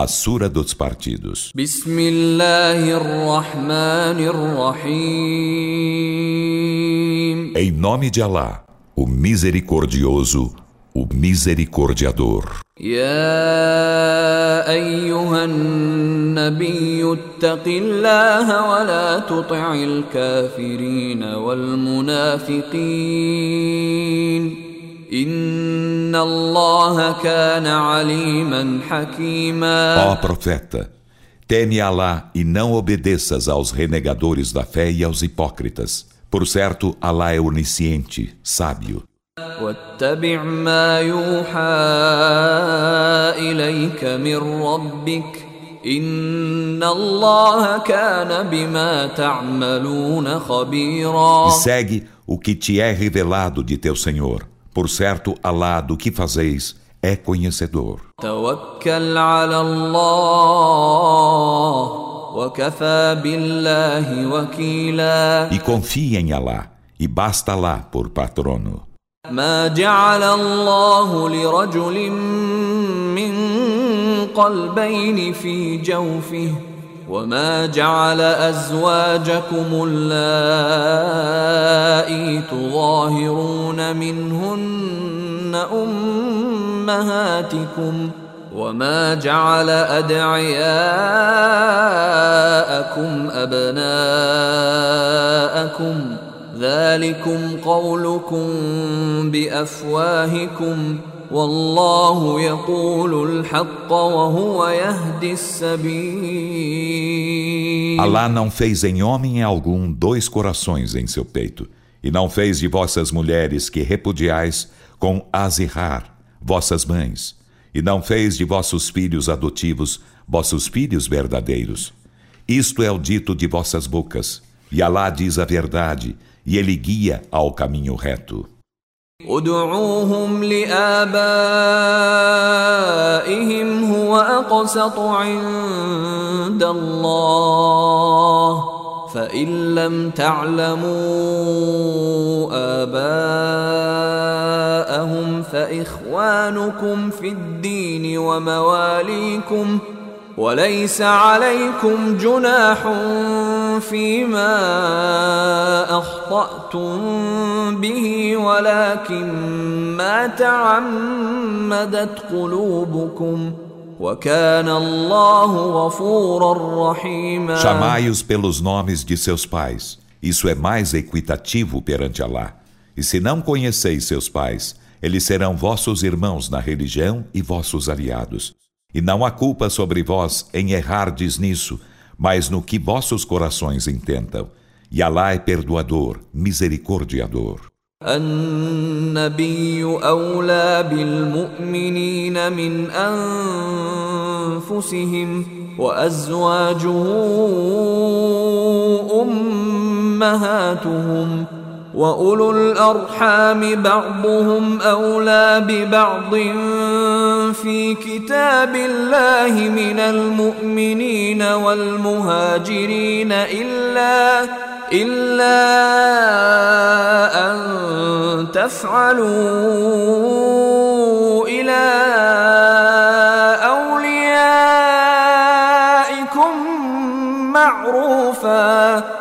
A Sura dos Partidos. Em nome de Alá, o Misericordioso, o Misericordiador. يا أيها النبي اتق الله ولا تطع الكافرين والمنافقين إن الله كان عليما حكيما Ó profeta, teme Alá e não obedeças aos renegadores da fé e aos hipócritas. Por certo, Alá é onisciente, sábio. واتبع ما يوحى إليك من ربك إن الله كان بما تعملون خبيرا E segue o que te é revelado de teu Senhor. Por certo, Alá do que fazeis é conhecedor. توكل على الله وكفى بالله وكيلا E confia em Alá, e basta Alá por patrono. ما جعل الله لرجل من قلبين في جوفه وما جعل ازواجكم اللائي تظاهرون منهن امهاتكم وما جعل ادعياءكم ابناءكم ذلكم قولكم بافواهكم والله يقول الحق وهو يهدي السبيل Alá não fez em homem algum dois corações em seu peito, e não fez de vossas mulheres que repudiais com Azihar, vossas mães, e não fez de vossos filhos adotivos vossos filhos verdadeiros. Isto é o dito de vossas bocas, e Alá diz a verdade, e ele guia ao caminho reto. ادعوهم لآبائهم هو أقسط عند الله. فإن لم تعلموا آباءهم فإخوانكم في الدين ومواليكم وليس عليكم جناح فيما أخطأتم به ولكن ما تعمدت قلوبكم وكان الله غفورا رحيما Chamai-os pelos nomes de seus pais. Isso é mais equitativo perante Alá. E se não conheceis seus pais, eles serão vossos irmãos na religião e vossos aliados. E não há culpa sobre vós em errardes nisso, mas no que vossos corações intentam. E Alá é perdoador, misericordiador. النبي أولى بالمؤمنين من أنفسهم وأزواجه أمهاتهم واولو الارحام بعضهم اولى ببعض في كتاب الله من المؤمنين والمهاجرين الا الا ان تفعلوا إلى اوليائكم معروفا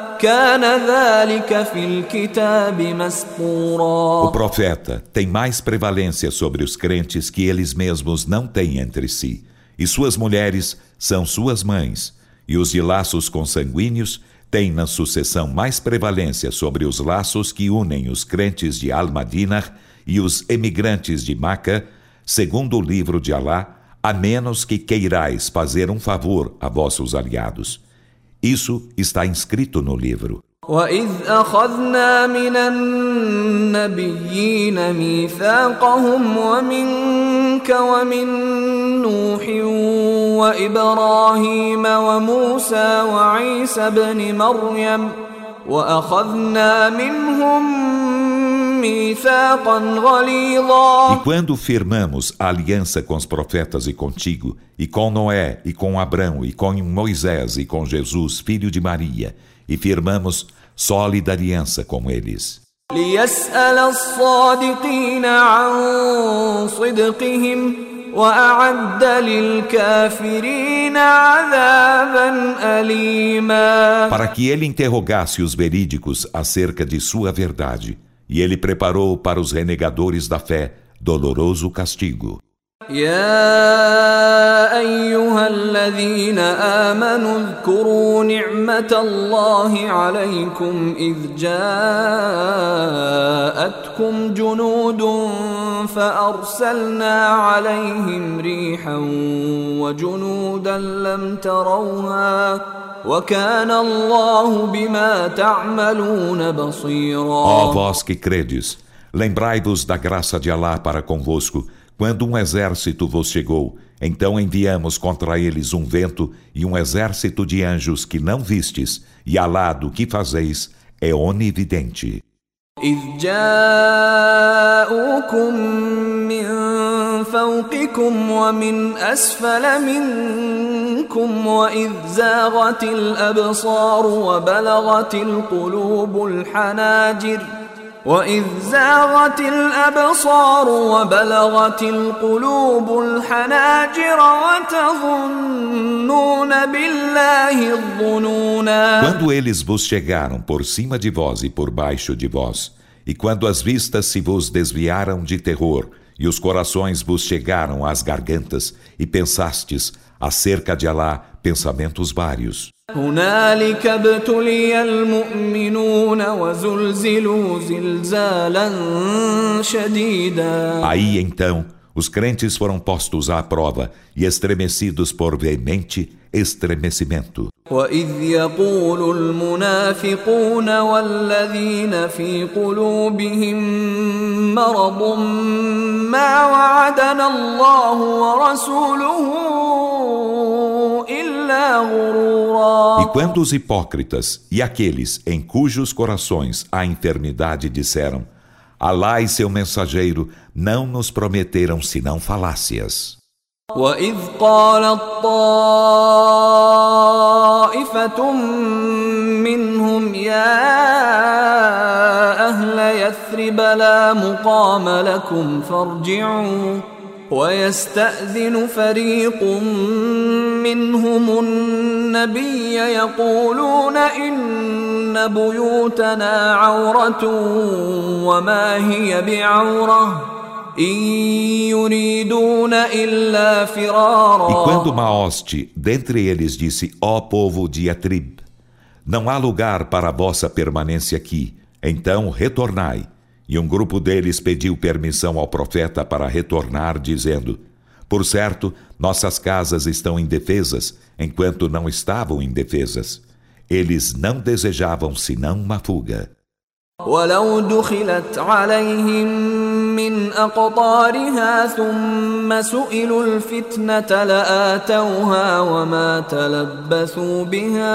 O profeta tem mais prevalência sobre os crentes que eles mesmos não têm entre si, e suas mulheres são suas mães, e os de laços consanguíneos têm na sucessão mais prevalência sobre os laços que unem os crentes de Al Madinah e os emigrantes de Maca, segundo o livro de Alá, a menos que queirais fazer um favor a vossos aliados. Isso está inscrito no livro. وإذ أخذنا من النبيين ميثاقهم ومنك ومن نوح وإبراهيم وموسى وعيسى ابن مريم وأخذنا منهم E quando firmamos a aliança com os profetas e contigo, e com Noé, e com Abrão, e com Moisés, e com Jesus, filho de Maria, e firmamos sólida aliança com eles. Para que ele interrogasse os verídicos acerca de sua verdade E ele preparou para os renegadores da fé doloroso castigo. يا ايها الذين امنوا اذكروا نعمه الله عليكم اذ جاءتكم جنود فارسلنا عليهم ريحا وجنودا لم تروها وكان الله بما تعملون بصيرا Ó vós que credes, lembrai-vos da graça de Alá para convosco Quando um exército vos chegou, então enviamos contra eles um vento e um exército de anjos que não vistes, e Alá do que fazeis é onividente. إذ جاءوكم من فوقكم ومن أسفل منكم وإذ زاغت الأبصار وبلغت القلوب الحناجر وإذ زاغت الأبصار وبلغت القلوب الحناجر وتظنون بالله الظنونا Quando eles vos chegaram por cima de vós e por baixo de vós, e quando as vistas se vos desviaram de terror, e os corações vos chegaram às gargantas, e pensastes acerca de Alá pensamentos vários. Aí então, os crentes foram postos à prova e estremecidos por veemente estremecimento. وإذ يقول المنافقون والذين في قلوبهم مرض ما وعدنا الله ورسوله إلا غرورا E quando os hipócritas e aqueles em cujos corações há enfermidade disseram: Alá e seu mensageiro não nos prometeram senão falácias. وإذ قالت طائفة منهم يا أهل يثرب لا مقام لكم فارجعوا. ويستأذن فريق منهم النبي يقولون إن بيوتنا عورة وما هي بعورة. E quando Maoste, dentre eles, disse: Ó oh, povo de Atrib, não há lugar para a vossa permanência aqui, então retornai. E um grupo deles pediu permissão ao profeta para retornar, dizendo: Por certo, nossas casas estão indefesas, enquanto não estavam indefesas. Eles não desejavam senão uma fuga. ولو دخلت عليهم من أقطارها ثم سئلوا الفتنة لآتوها وما تلبثوا بها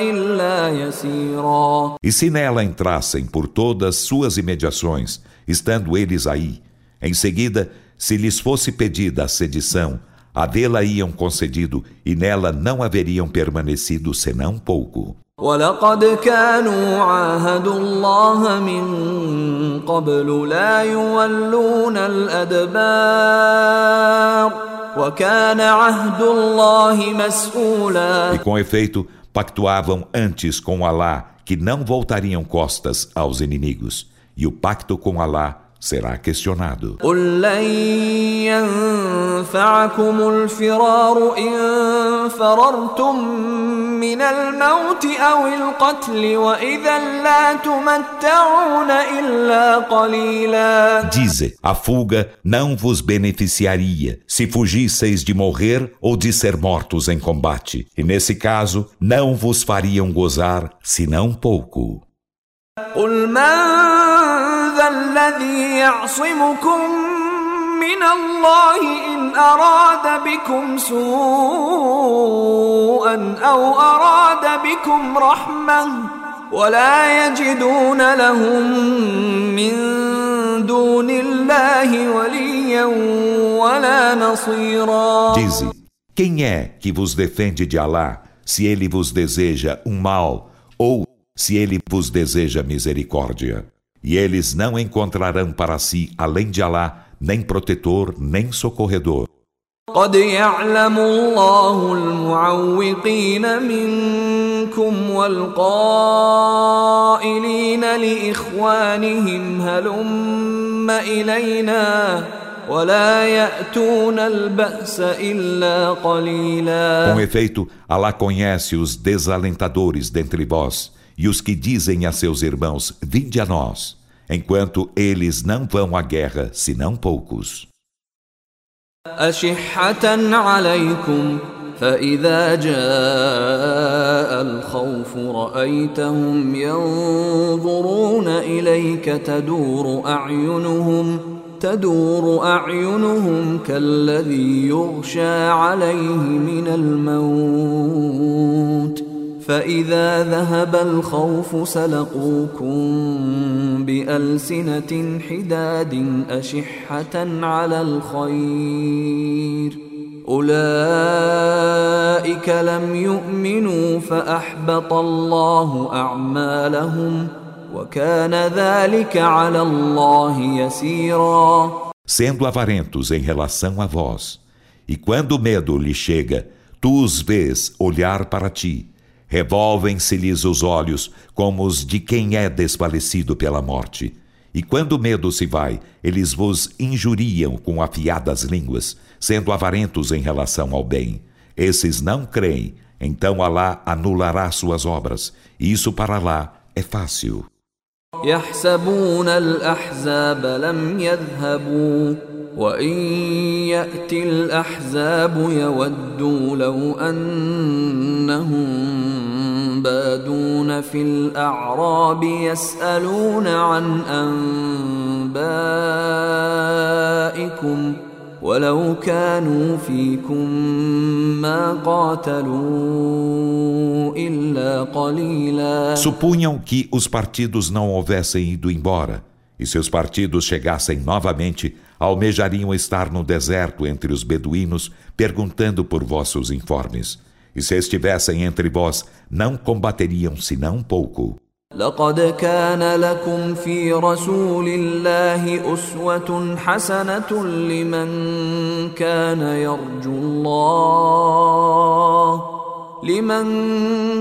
إلا يسيرا E se nela entrassem por todas suas imediações, estando eles aí, em seguida, se lhes fosse pedida a sedição, a dela iam concedido e nela não haveriam permanecido senão pouco. ولقد كانوا عاهدوا الله من قبل لا يولون الأدبار وكان عهد الله مسؤولا E com efeito, pactuavam antes com Alá que não voltariam costas aos inimigos, e o pacto com Alá será questionado. Dize, a fuga não vos beneficiaria se fugisseis de morrer ou de ser mortos em combate, e nesse caso não vos fariam gozar senão pouco. قل من ذا الذي يعصمكم من الله إن أراد بكم سوءا أو أراد بكم رحمة ولا يجدون لهم من دون الله وليا ولا نصيرا Dize, quem é que vos defende de Alá se ele vos deseja um mal ou se ele vos deseja misericórdia? E eles não encontrarão para si, além de Alá, nem protetor, nem socorredor. قد يعلم الله المعوقين منكم والقائلين لإخوانهم هلم إلينا ولا يأتون البأس إلا قليلا Com efeito, Allah conhece os desalentadores dentre vós e os que dizem a seus irmãos: Vinde a nós, enquanto eles não vão à guerra, senão poucos. أشحة عليكم فإذا جاء الخوف رأيتهم ينظرون إليك تدور أعينهم تدور أعينهم كالذي يغشى عليه من الموت فإذا ذهب الخوف سلقوكم بألسنة حداد أشحة على الخير. أولئك لم يؤمنوا فأحبط الله أعمالهم وكان ذلك على الله يسيرا. Sendo avarentos em relação a vós, e quando o medo lhe chega, tu os vês olhar para ti, Revolvem-se-lhes os olhos como os de quem é desfalecido pela morte. E quando o medo se vai, eles vos injuriam com afiadas línguas, sendo avarentos em relação ao bem. Esses não creem, então Alá anulará suas obras. E isso para Alá é fácil. يحسبون الأحزاب لم يذهبوا وإن يأتي الأحزاب يودوا لو أنهم بادون في الأعراب يسألون عن أنبائكم ولو كانوا فيكم ما قاتلوا إلا قليلا Supunham que os partidos não houvessem ido embora, e seus partidos chegassem novamente, almejariam estar no deserto entre os beduínos, perguntando por vossos informes. E se estivessem entre vós, não combateriam senão pouco. لقد كان لكم في رسول الله أسوة حسنة لمن كان يرجو الله لمن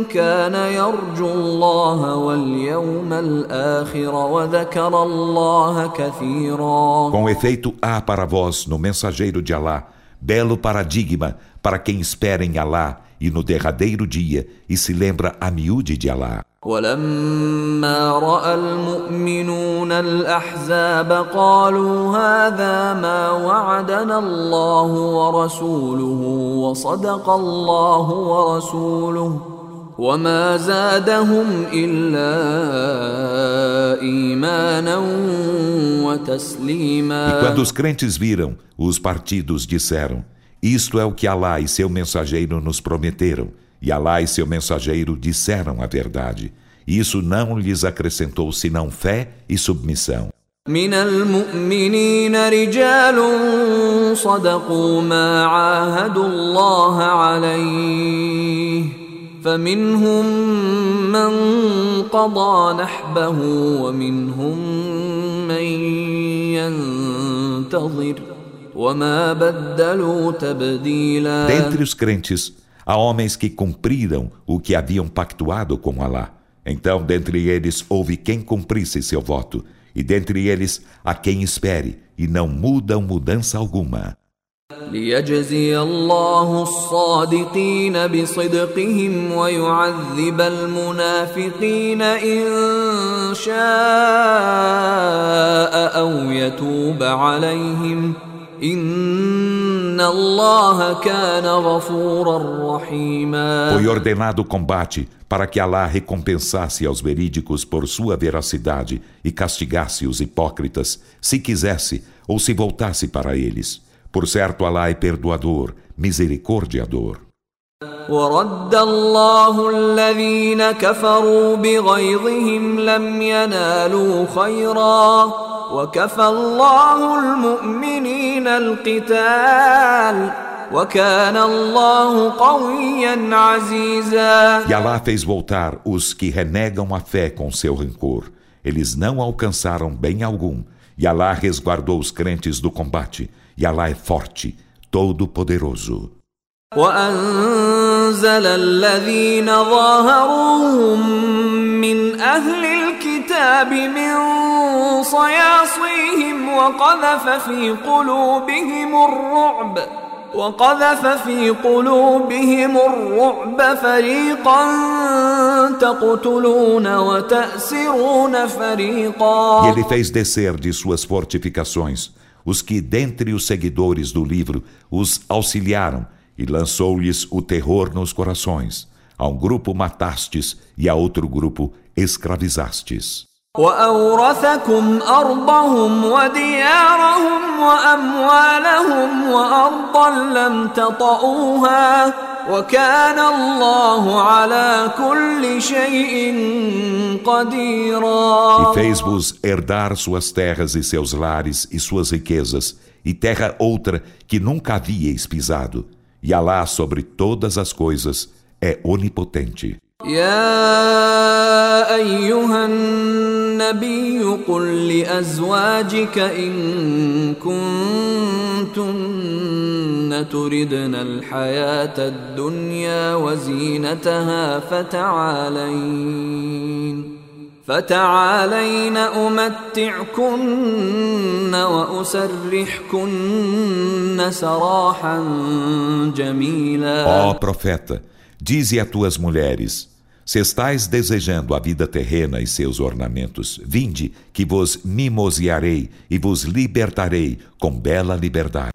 كان يرجو الله واليوم الآخر وذكر الله كثيرا Com efeito, há para vós no mensageiro de Alá belo paradigma para quem espera em Alá e no derradeiro dia e se lembra a miúde de Alá. ولما راى المؤمنون الاحزاب قالوا هذا ما وعدنا الله ورسوله وصدق الله ورسوله وما زادهم الا ايمانا وتسليما E quando os crentes viram, os partidos disseram: Isto é o que Alá e seu mensageiro nos prometeram. E Alá e seu mensageiro disseram a verdade. Isso não lhes acrescentou senão fé e submissão. من المؤمنين رجال صدقوا ما عاهدوا الله عليه فمنهم من قضى نحبه ومنهم من ينتظر وما بدلوا تبديلا Dentre os crentes, há homens que cumpriram o que haviam pactuado com Alá. Então, dentre eles, houve quem cumprisse seu voto, e dentre eles, há quem espere, e não mudam mudança alguma. ليجزي الله الصادقين بصدقهم ويعذب المنافقين إن شاء أو يتوب عليهم إن الله كان غفورا رحيما Foi ordenado o combate para que Alá recompensasse aos verídicos por sua veracidade e castigasse os hipócritas, se quisesse ou se voltasse para eles. Por certo, Alá é perdoador, misericordiador. ورد الله الذين كفروا بغيظهم لم ينالوا خيرا وكفى الله المؤمنين القتال وكان الله قويا عزيزا E Alá fez voltar os que renegam a fé com seu rancor. Eles não alcançaram bem algum, E Alá resguardou os crentes do combate. E Alá é forte, todo-poderoso. وأنزل الذين ظاهروهم من أهل الكتاب من صياصيهم وقذف في قلوبهم الرعب وقذف في قلوبهم الرعب فريقا تقتلون وتأسرون فريقا E ele fez descer de suas fortificações os que dentre os seguidores do livro os auxiliaram e lançou-lhes o terror nos corações. A um grupo matastes e a outro grupo escravizastes. وأورثكم أرضهم وديارهم وأموالهم وأرضا لم تطئوها وكان الله على كل شيء قديرا E fez-vos herdar suas terras e seus lares e suas riquezas, e terra outra que nunca havíeis pisado. E Alá sobre todas as coisas é onipotente. يا أيها النبي قل لأزواجك إن كنتن تردن الحياة الدنيا وزينتها فتعالين فتعالين أمتعكن وأسرحكن سراحا جميلا. Ó profeta, dize a tuas mulheres: Se estais desejando a vida terrena e seus ornamentos, vinde, que vos mimosearei e vos libertarei com bela liberdade.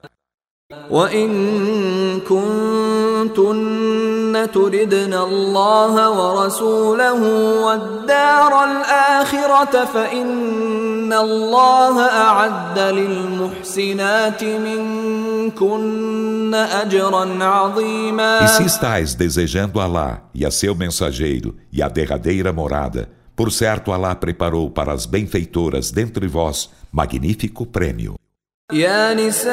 كنتن تردن الله ورسوله والدار الآخرة فإن الله أعد للمحسنات منكن أجرا عظيما E se estáis desejando Alá e a seu mensageiro e a derradeira morada, por certo Alá preparou para as benfeitoras dentre vós magnífico prêmio. يا نساء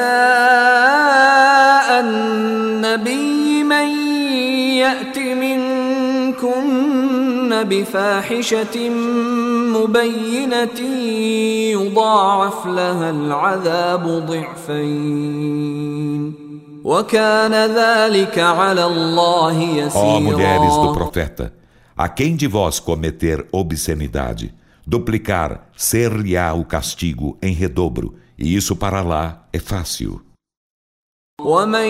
النبي من يأت منكن بفاحشة مبينة يضاعف لها العذاب ضعفين وكان ذلك على الله Ó mulheres do يسيرا profeta, a quem de vós cometer obscenidade, duplicar ser-lhe-á o castigo em redobro, e isso para lá é fácil. ومن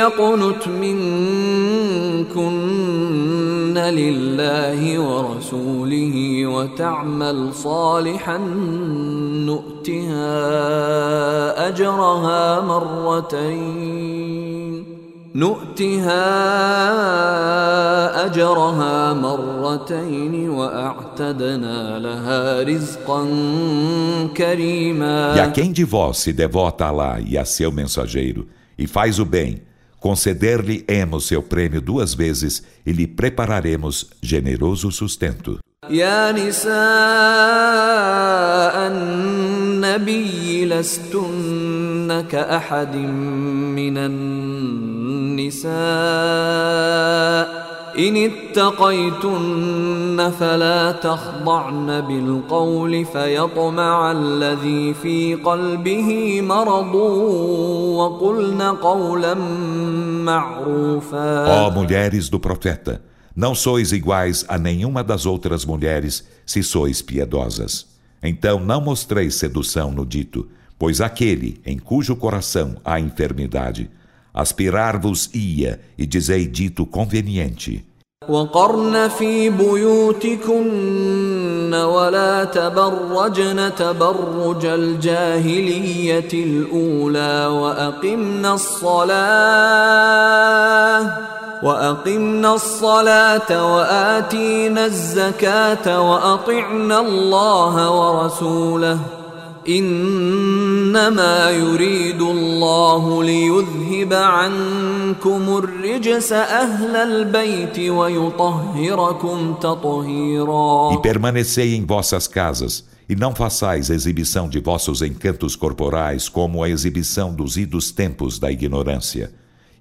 يقنت منكن لله ورسوله وتعمل صالحا نؤتها اجرها مرتين نؤتها اجرها مرتين واعتدنا لها رزقا كريما E a quem de vós se devota a Alá e a seu mensageiro, e faz o bem, conceder-lhe-emos seu prêmio duas vezes e lhe prepararemos generoso sustento. يا نساء النبي لستن كأحد من النساء إن اتقيتن فلا تخضعن بالقول فيطمع الذي في قلبه مرض وقلن قولا معروفا Ó mulheres do profeta, não sois iguais a nenhuma das outras mulheres se sois piedosas. Então não mostreis sedução no dito, pois aquele em cujo coração há enfermidade, aspirar-vos-ia e dizei dito conveniente. وقرن في بيوتكن ولا تبرجن تبرج الجاهلية الأولى وأقمنا الصلاة وأقمنا الصلاة وآتينا الزكاة وأطعنا الله ورسوله إنما يريد الله ليذهب عنكم الرجس أهل البيت ويطهركم تطهيرا E permanecei em vossas casas, e não façais exibição de vossos encantos corporais como a exibição dos idos tempos da ignorância.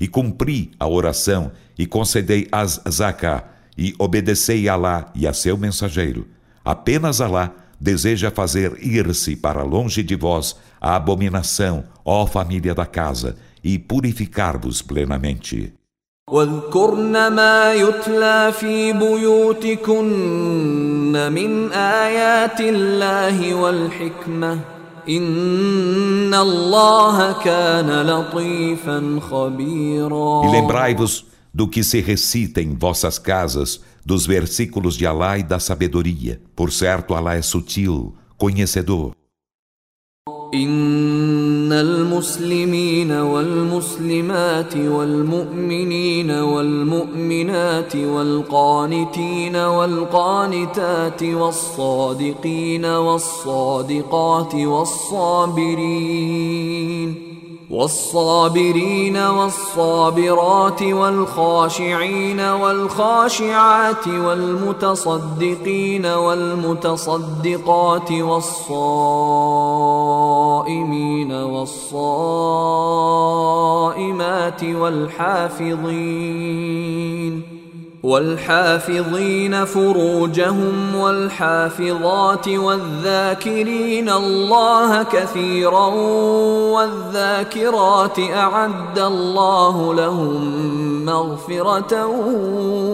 E cumpri a oração, e concedei as zaká, e obedecei a Alá e a seu mensageiro. Apenas Alá deseja fazer ir-se para longe de vós a abominação, ó família da casa, e purificar-vos plenamente. واذكرن ما يتلى في بيوتكن من آيات الله والحكمة إن الله كان لطيفا خبيرا E lembrai-vos do que se recita em vossas casas, dos versículos de Alá e da sabedoria. Por certo, Alá é sutil, conhecedor. إن المسلمين والمسلمات والمؤمنين والمؤمنات والقانتين والقانتات والصادقين والصادقات والصابرين والصابرين والصابرات والخاشعين والخاشعات والمتصدقين والمتصدقات والصائمين والصائمات والحافظين والحافظين فروجهم والحافظات والذاكرين الله كثيرا والذاكرات اعد الله لهم مغفره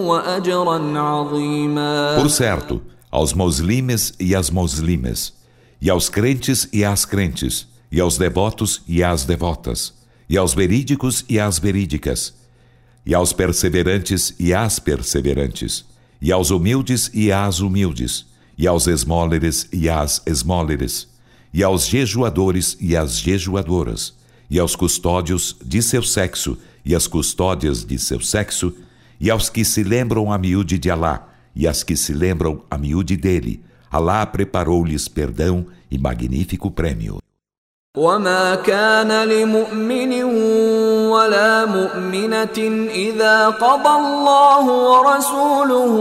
واجرا عظيما Por certo, aos muslimes e às muslimes, e aos crentes e às crentes, e aos devotos e às devotas, e aos verídicos e às verídicas, e aos perseverantes e às perseverantes, e aos humildes e às humildes, e aos esmóleres e às esmóleres, e aos jejuadores e às jejuadoras, e aos custódios de seu sexo e às custódias de seu sexo, e aos que se lembram a miúde de Alá, e às que se lembram a miúde dele. Alá preparou-lhes perdão e magnífico prêmio. وما كان لمؤمن ولا مؤمنة إذا قضى الله ورسوله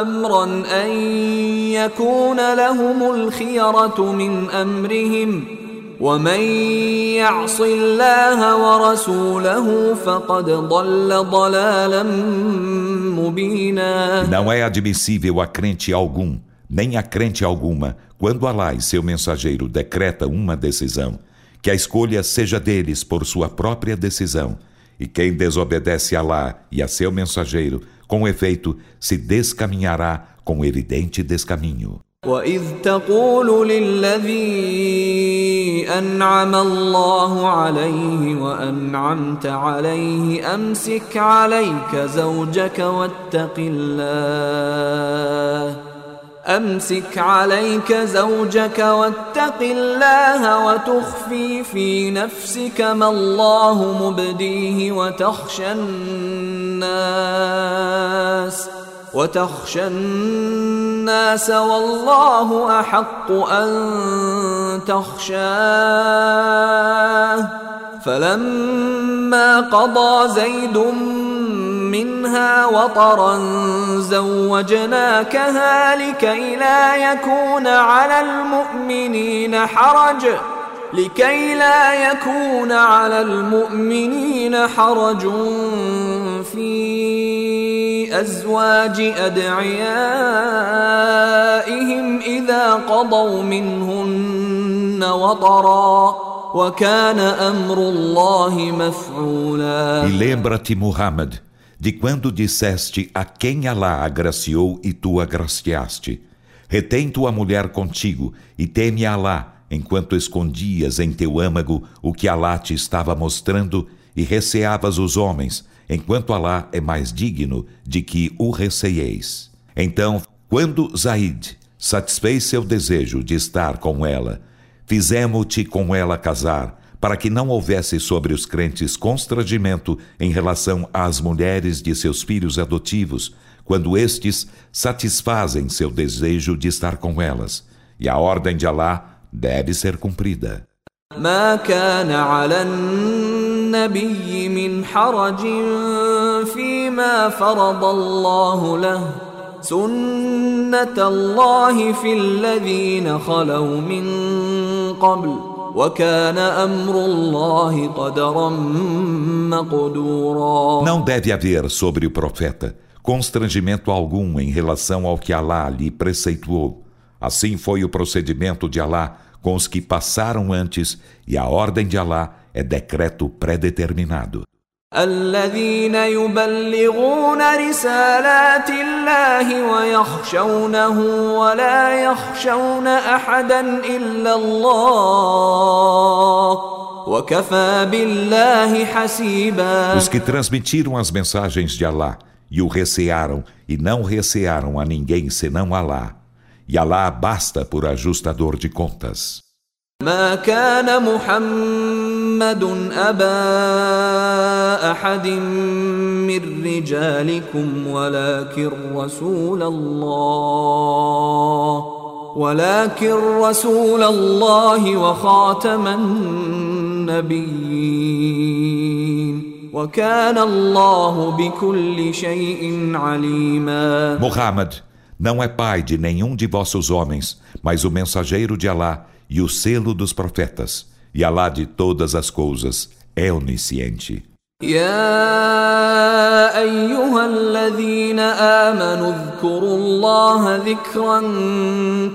أمرا أن يكون لهم الخيرة من أمرهم ومن يعص الله ورسوله فقد ضل ضلالا مبينا Não é admissível a crente algum, nem a crente alguma, quando Alá e seu mensageiro decreta uma decisão, que a escolha seja deles por sua própria decisão, e quem desobedece a Alá e a seu mensageiro, com efeito, se descaminhará com evidente descaminho. وإذ تقول للذي أنعم الله عليه وأنعمت عليه أمسك عليك زوجك واتق الله أمسك عليك زوجك واتق الله وتخفي في نفسك ما الله مبديه وتخشى الناس وتخشى الناس والله أحق أن تخشاه فلما قضى زيد منها وطرا زوجناكها لكي لا يكون على المؤمنين حرج لكي لا يكون على المؤمنين حرج في أزواج أدعيائهم إذا قضوا منهن وطرا وكان أمر الله مفعولا. E lembra-te, Muhammad, de quando disseste a quem Alá agraciou e tu agraciaste. Retém tua mulher contigo e teme Alá, enquanto escondias em teu âmago o que Alá te estava mostrando e receavas os homens, enquanto Alá é mais digno de que o receieis. Então, quando Zaid satisfez seu desejo de estar com ela, fizemos-te com ela casar, para que não houvesse sobre os crentes constrangimento em relação às mulheres de seus filhos adotivos, quando estes satisfazem seu desejo de estar com elas. E a ordem de Alá deve ser cumprida. ما كان على النبي من حرج فيما فرض الله له سنة الله في الذين خلوا من قبل não deve haver sobre o profeta constrangimento algum em relação ao que Alá lhe preceituou. Assim foi o procedimento de Alá com os que passaram antes, e a ordem de Alá é decreto predeterminado. الذين يبلغون رسالات الله ويخشونه ولا يخشون احدا الا الله وكفى بالله حسيبا Os que transmitiram as mensagens de Alá e o recearam e não recearam a ninguém senão Alá. E Alá basta por ajustador de contas. ما كان محمد ابا احد من رجالكم ولكن رسول الله ولكن رسول الله وخاتم النبيين وكان الله بكل شيء عليما Muhammad não é pai de nenhum de vossos homens, mas o mensageiro de Alá e o selo dos profetas, e Alá de todas as coisas é onisciente. يا ايها الذين امنوا اذكروا الله ذكرا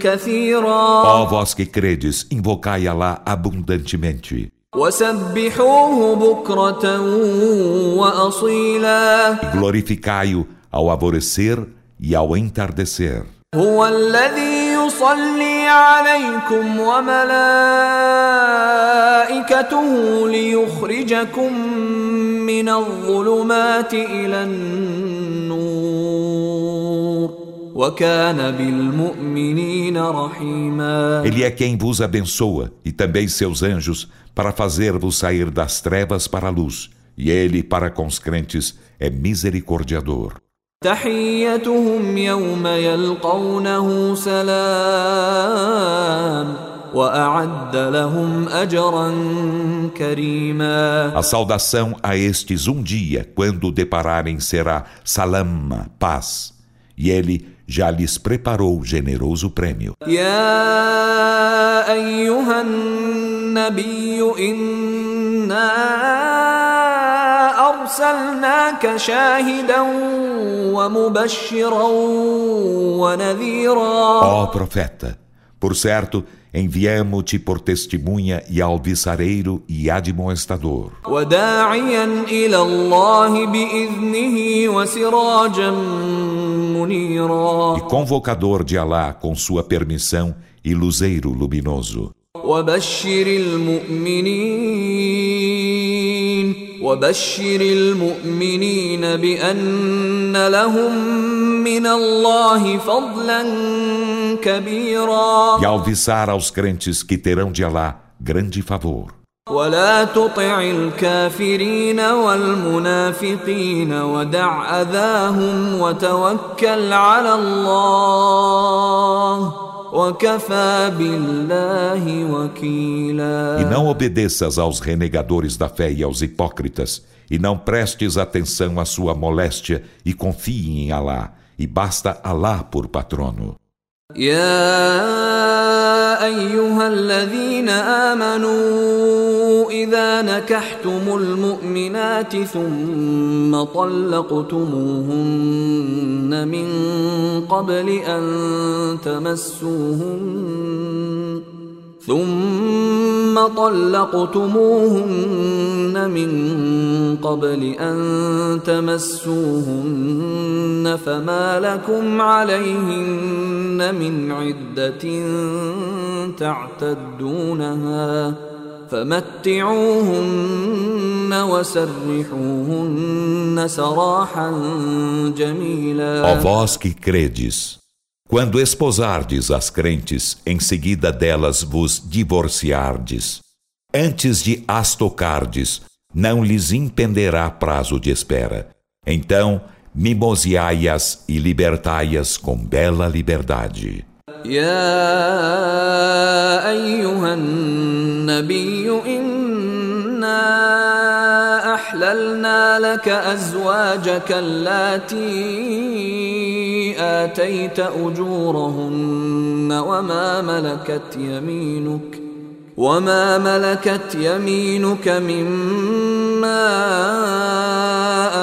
كثيرا Ó vós que credes, invocai Alá abundantemente. وسبحوه بكره واصيلا Glorificai-o ao alvorecer e ao entardecer. هو الذي يصلي عليكم وملائكته ليخرجكم من الظلمات الى النور وكان بالمؤمنين رحيما Ele é quem vos abençoa, e também seus anjos, para fazer-vos sair das trevas para a luz. E ele, para com os crentes, é misericordiador. تحيتهم يوم يلقونه سلام واعد لهم اجرا كريما A saudação a estes um dia, quando o depararem, será salama, paz. E ele já lhes preparou generoso prêmio. يا ايها النبي انا ارسلناك شاهدا ومبشرا ونذيرا Ó profeta, por certo, enviamo-te por testemunha e alvissareiro e admoestador. وداعيا الى الله باذنه وسراجا منيرا E convocador de Alá com sua permissão e luzeiro luminoso. وبشر المؤمنين وبشر المؤمنين بأن لهم من الله فضلا كبيرا E alvissar aos crentes que terão de Alá grande favor. ولا تطع الكافرين والمنافقين ودع اذاهم وتوكل على الله E não obedeças aos renegadores da fé e aos hipócritas, e não prestes atenção à sua moléstia, e confie em Alá, e basta Alá por patrono. يا أيها الذين آمنوا إذا نكحتم المؤمنات ثم طلقتموهن من قبل أن تمسوهن ثم طلقتموهن من قبل أن تمسوهن فما لكم عليهن من عدة تعتدونها فمتعوهن وسرحوهن سراحا جميلا. quando esposardes as crentes, em seguida delas vos divorciardes, antes de as tocardes, não lhes impenderá prazo de espera. Então, mimoseai-as e libertai-as com bela liberdade. يا ايها النبي انا احللنا لك ازواجك اللاتي آتيت أجورهن وما ملكت يمينك وما ملكت يمينك مما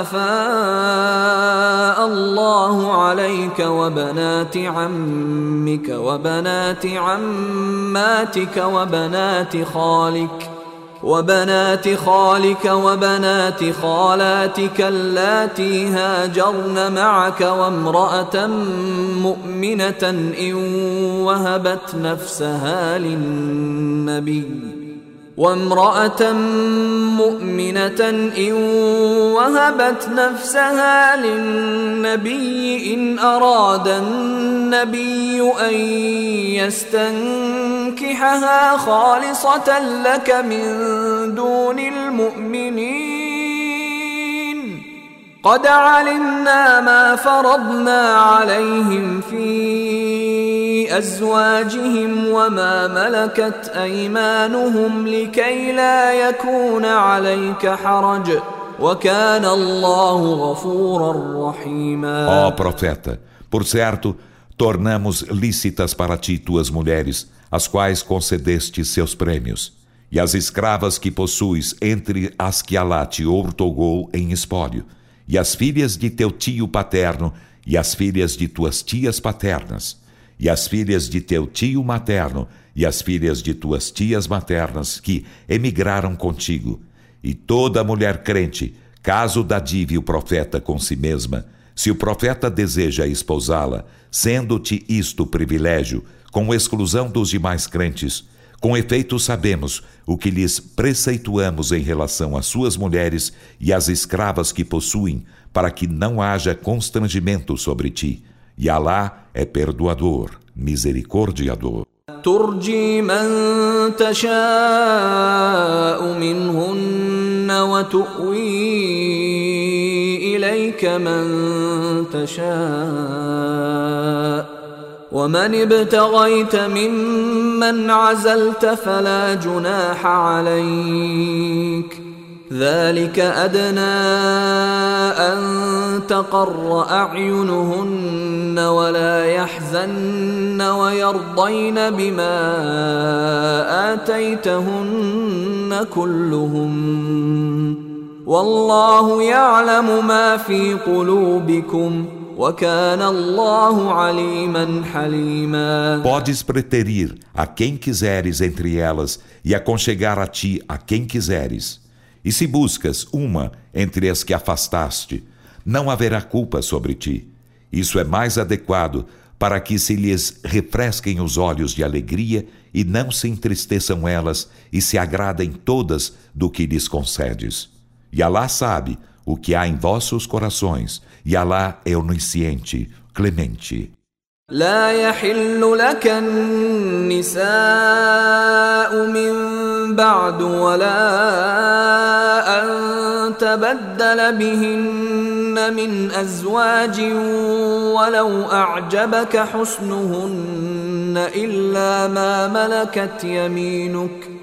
أفاء الله عليك وبنات عمك وبنات عماتك وبنات خالك وبنات خالك وبنات خالاتك اللاتي هاجرن معك وامرأة مؤمنة إن وهبت نفسها للنبي وامرأة مؤمنة إن وهبت نفسها للنبي إن أراد النبي أن يستنكحها خالصة لك من دون المؤمنين. قد علمنا ما فرضنا عليهم في أزواجهم وما ملكت أيمانهم لكي لا يكون عليك حرج. وكان الله غفورا رحيما. Ó profeta, por certo, tornamos lícitas para ti tuas mulheres, as quais concedeste seus prêmios, e as escravas que possuis entre as que Alá te outorgou em espólio e as filhas de teu tio paterno, e as filhas de tuas tias paternas, e as filhas de teu tio materno, e as filhas de tuas tias maternas, que emigraram contigo, e toda mulher crente, caso dadive o profeta com si mesma, se o profeta deseja esposá-la, sendo-te isto privilégio, com exclusão dos demais crentes, com efeito, sabemos o que lhes preceituamos em relação às suas mulheres e às escravas que possuem, para que não haja constrangimento sobre ti. E Alá é perdoador, misericordiador. ترجي من تشاء منهن وتؤوي إليك من تشاء. ومن ابتغيت ممن عزلت فلا جناح عليك. ذلك أدنى أن تقر أعينهن ولا يحزن ويرضين بما آتيتهن كلهم. والله يعلم ما في قلوبكم Podes preterir a quem quiseres entre elas e aconchegar a ti a quem quiseres. E se buscas uma entre as que afastaste, não haverá culpa sobre ti. Isso é mais adequado para que se lhes refresquem os olhos de alegria e não se entristeçam elas e se agradem todas do que lhes concedes. E Alá sabe o que há em vossos corações, e Alá é onisciente, clemente. لا يحل لك النساء من بعد ولا أن تبدل بهن من أزواج ولو أعجبك حسنهن إلا ما ملكت يمينك ۖ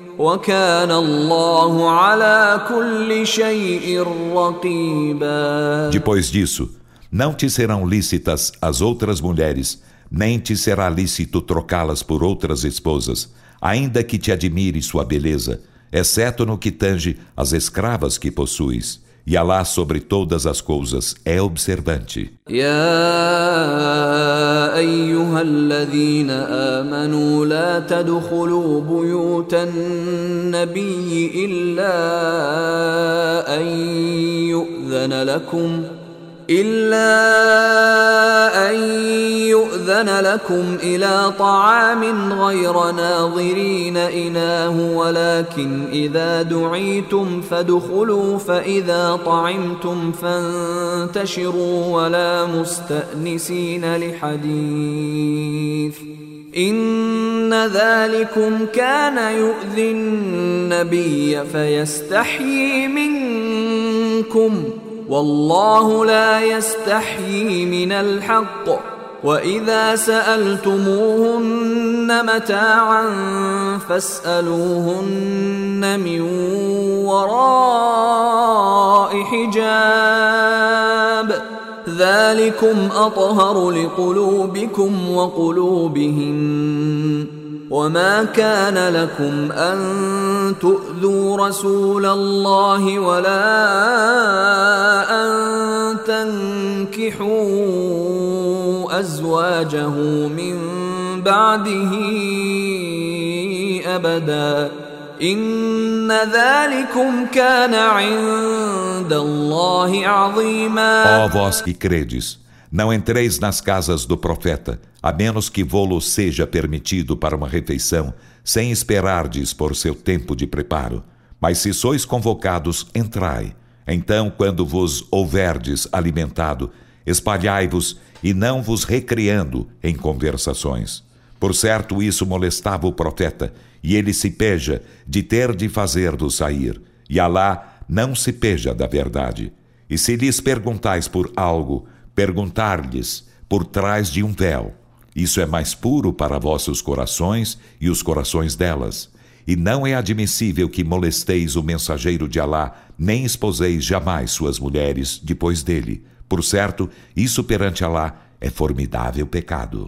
depois disso, não te serão lícitas as outras mulheres, nem te será lícito trocá-las por outras esposas, ainda que te admire sua beleza, exceto no que tange as escravas que possuis. E Alá sobre todas as coisas é observante. يا أيها الذين آمنوا لا تدخلوا بيوت النبي إلا أن يؤذن لكم إلا أن يؤذن لكم إلى طعام غير ناظرين إناه ولكن إذا دعيتم فادخلوا فإذا طعمتم فانتشروا ولا مستأنسين لحديث. إن ذلكم كان يؤذي النبي فيستحيي منكم ۖ. والله لا يستحيي من الحق. وإذا سألتموهن متاعا فاسألوهن من وراء حجاب. ذلكم أطهر لقلوبكم وقلوبهن. وما كان لكم ان تؤذوا رسول الله ولا ان تنكحوا ازواجه من بعده أبدا إن ذلكم كان عند الله عظيما não entreis nas casas do profeta, a menos que vô-lo seja permitido para uma refeição, sem esperardes por seu tempo de preparo. Mas se sois convocados, entrai. Então, quando vos houverdes alimentado, espalhai-vos e não vos recriando em conversações. Por certo, isso molestava o profeta, e ele se peja de ter de fazer-vos sair. E Alá não se peja da verdade. E se lhes perguntais por algo, perguntar-lhes por trás de um véu. Isso é mais puro para vossos corações e os corações delas. E não é admissível que molesteis o mensageiro de Alá, nem esposeis jamais suas mulheres depois dele. Por certo, isso perante Alá é formidável pecado.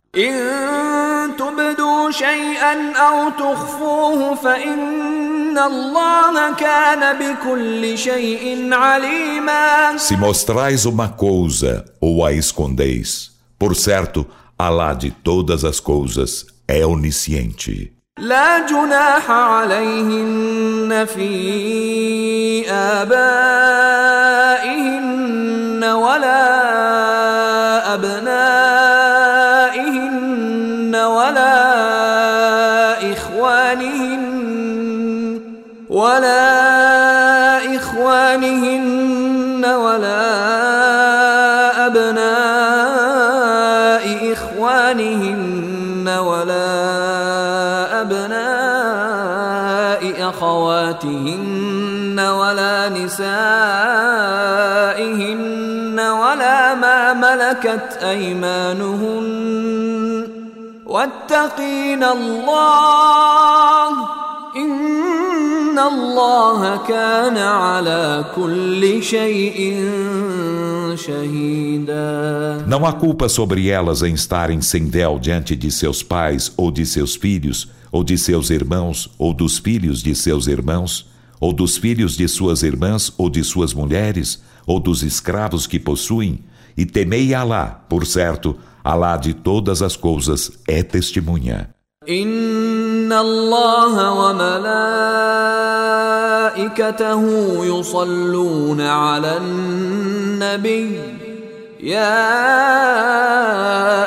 إن تبدوا شيئا أو تخفوه فإن الله كان بكل شيء عليما Se mostrais uma coisa ou a escondeis, por certo, Alá de todas as coisas é onisciente. لا جناح عليهن في آبائهن ولا نسائهن ولا ما ملكت أيمانهن واتقين الله إن الله كان على كل شيء شهيدا Não há culpa sobre elas em estarem sem véu diante de seus pais, ou de seus filhos, ou de seus irmãos, ou dos filhos de seus irmãos, ou dos filhos de suas irmãs, ou de suas mulheres, ou dos escravos que possuem, e temei Alá, por certo, Alá de todas as coisas é testemunha. إن الله وملائكته يصلون على النبي يا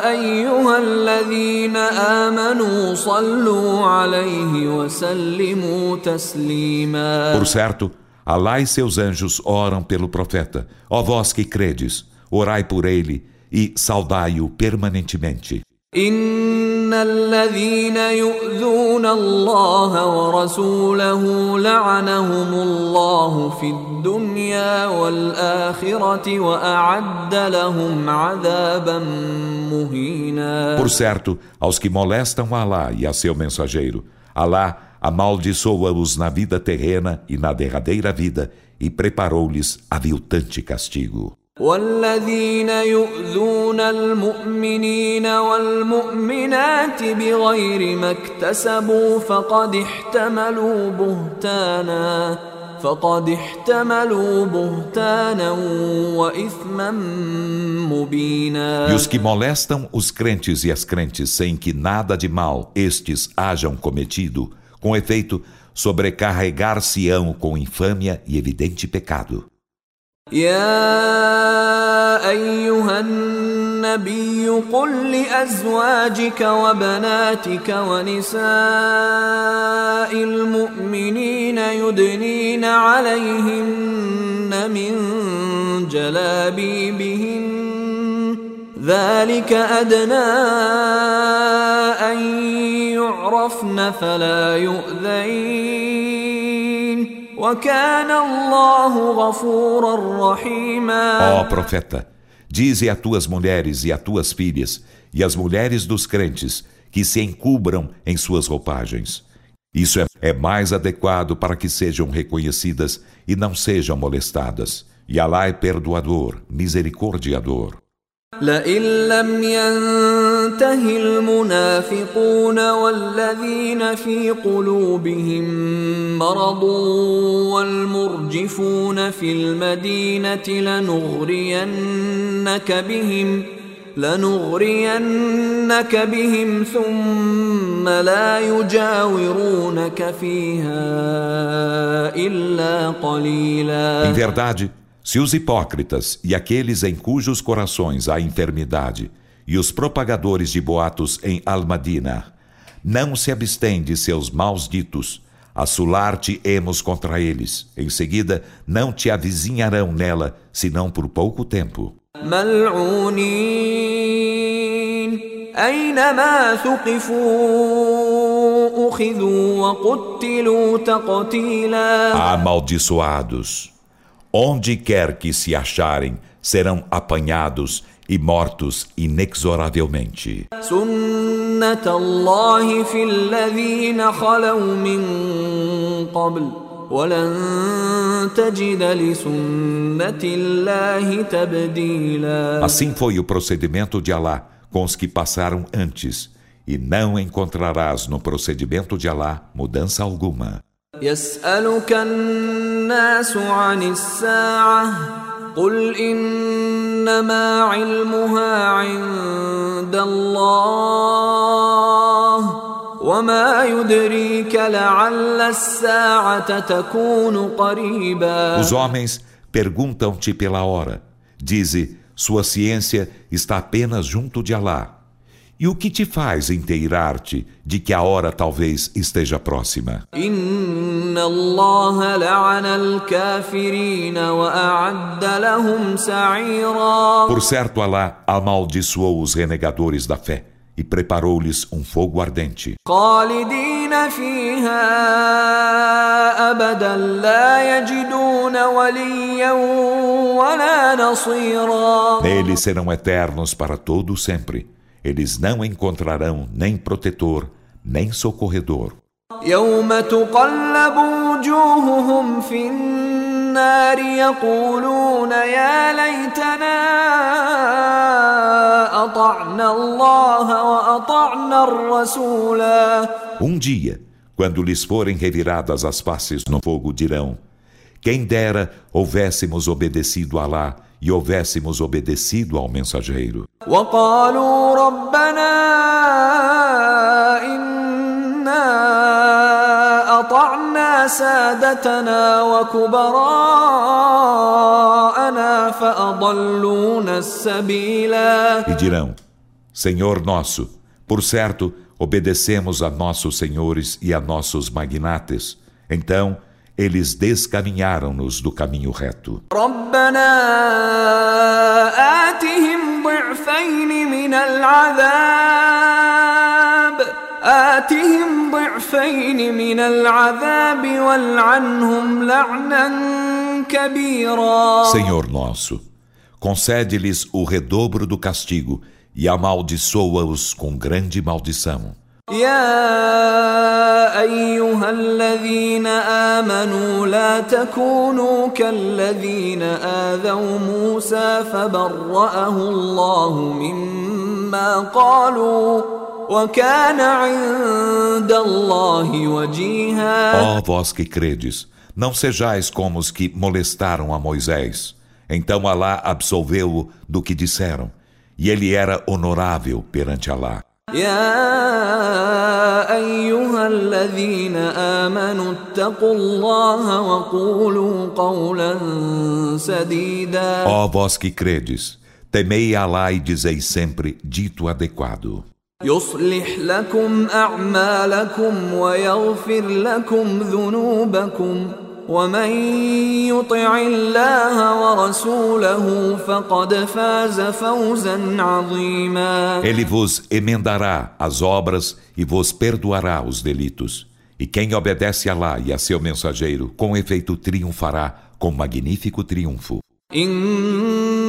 أيها الذين آمنوا صلوا عليه وسلموا تسليما Por certo, Alá e seus anjos oram pelo profeta. Ó vós que credes, orai por ele e saudai-o permanentemente. إن الذين يؤذون الله ورسوله لعنهم الله في الدنيا والآخرة وأعد لهم عذابا مهينا Por certo, aos que molestam Alá e a seu mensageiro, Alá amaldiçoa-os na vida terrena e na derradeira vida e preparou-lhes aviltante castigo. والذين يؤذون المؤمنين والمؤمنات بغير ما اكتسبوا فقد احتملوا بهتانا فقد احتملوا بهتانا وإثما مبينا E os que molestam os crentes e as crentes sem que nada de mal estes hajam cometido, com efeito, sobrecarregar-se-ão com infâmia e evidente pecado. يا أيها النبي قل لأزواجك وبناتك ونساء المؤمنين يدنين عليهن من جلابيبهن. ذلك أدنى أن يعرفن فلا يؤذين. وكان الله غفورا رحيما Ó profeta, dize a tuas mulheres e a tuas filhas e as mulheres dos crentes que se encubram em suas roupagens. Isso é, é mais adequado para que sejam reconhecidas e não sejam molestadas. E Alá é perdoador, misericordiador. لئن لم ينته المنافقون والذين في قلوبهم مرض والمرجفون في المدينة لنغرينك بهم لنغرينك بهم ثم لا يجاورونك فيها إلا قليلا. Em verdade, se os hipócritas e aqueles em cujos corações há enfermidade e os propagadores de boatos em Almadina. Não se abstém de seus maus ditos, assolar-te-emos contra eles. Em seguida, não te avizinharão nela, senão por pouco tempo. Amaldiçoados, onde quer que se acharem, serão apanhados e mortos inexoravelmente. سنة الله في الذين خلوا من قبل ولن تجد لسنة الله تبديلا Assim foi o procedimento de Alá com os que passaram antes, e não encontrarás no procedimento de Alá mudança alguma. يسألك الناس عن الساعة قل إنما علمها عند الله وما يدريك لعل الساعة تكون قريبا Os homens perguntam-te pela hora. Dize, sua ciência está apenas junto de Alá. E o que te faz inteirar-te de que a hora talvez esteja próxima? إن الله لعن الكافرين وأعد لهم سعيرا Por certo, Alá amaldiçoou os renegadores da fé e preparou-lhes um fogo ardente. خالدين فيها أبدا لا يجدون وليا ولا نصيرا Neles serão eternos para todo sempre. Eles não encontrarão nem protetor, nem socorredor. يوم تقلب وجوههم في النار يقولون يا ليتنا أطعنا الله وأطعنا الرسولا Um dia, quando lhes forem reviradas as faces no fogo, dirão: Quem dera houvéssemos obedecido a Alá e houvéssemos obedecido ao mensageiro. وقالوا ربنا سادتنا وكبراءنا فأضلونا السبيلا E dirão: Senhor nosso, por certo, obedecemos a nossos senhores e a nossos magnates. Então, eles descaminharam-nos do caminho reto. ربنا ضعفين من العذاب والعنهم لعنا كبيرا Senhor nosso, concede-lhes o redobro do castigo e amaldiçoa-os com grande maldição. يا أيها الذين آمنوا لا تكونوا كالذين آذوا موسى فبرأه الله مما قالوا وكان عند الله وجيها Ó vós que credes, não sejais como os que molestaram a Moisés. Então Alá absolveu-o do que disseram, e ele era honorável perante Alá. يا أيها الذين آمنوا اتقوا الله وقولوا قولا سديدا Ó vós que credes, temei Alá e dizei sempre dito adequado. يصلح لكم أعمالكم ويغفر لكم ذنوبكم ومن يطع الله ورسوله فقد فاز فوزا عظيما Ele vos emendará as obras e vos perdoará os delitos. E quem obedece a Alá e a seu mensageiro, com efeito triunfará com magnífico triunfo.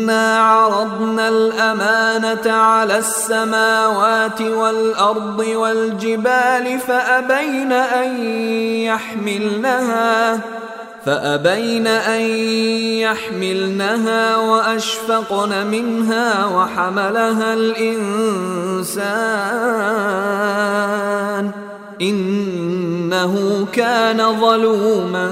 إنا عرضنا الأمانة على السماوات والأرض والجبال فأبين أن يحملنها فأبين أن يحملنها وأشفقن منها وحملها الإنسان إنه كان ظلوما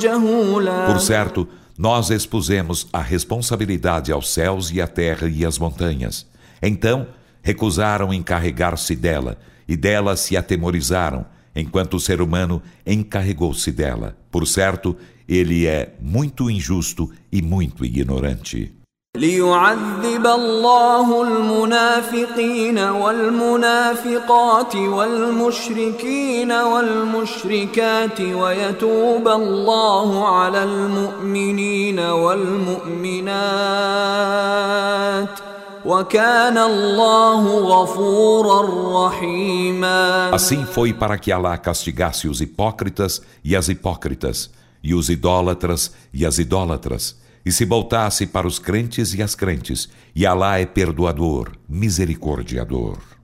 جهولا. Por certo, nós expusemos a responsabilidade aos céus e à terra e às montanhas. Então, recusaram encarregar-se dela, e dela se atemorizaram, enquanto o ser humano encarregou-se dela. Por certo, ele é muito injusto e muito ignorante. ليعذب الله المنافقين والمنافقات والمشركين والمشركات ويتوب الله على المؤمنين والمؤمنات وكان الله غفورا رحيما. Assim foi para que Allah castigasse os hipócritas e as hipócritas, e os idólatras e as idólatras. E se voltasse para os crentes e as crentes, e Alá é perdoador, misericordiador.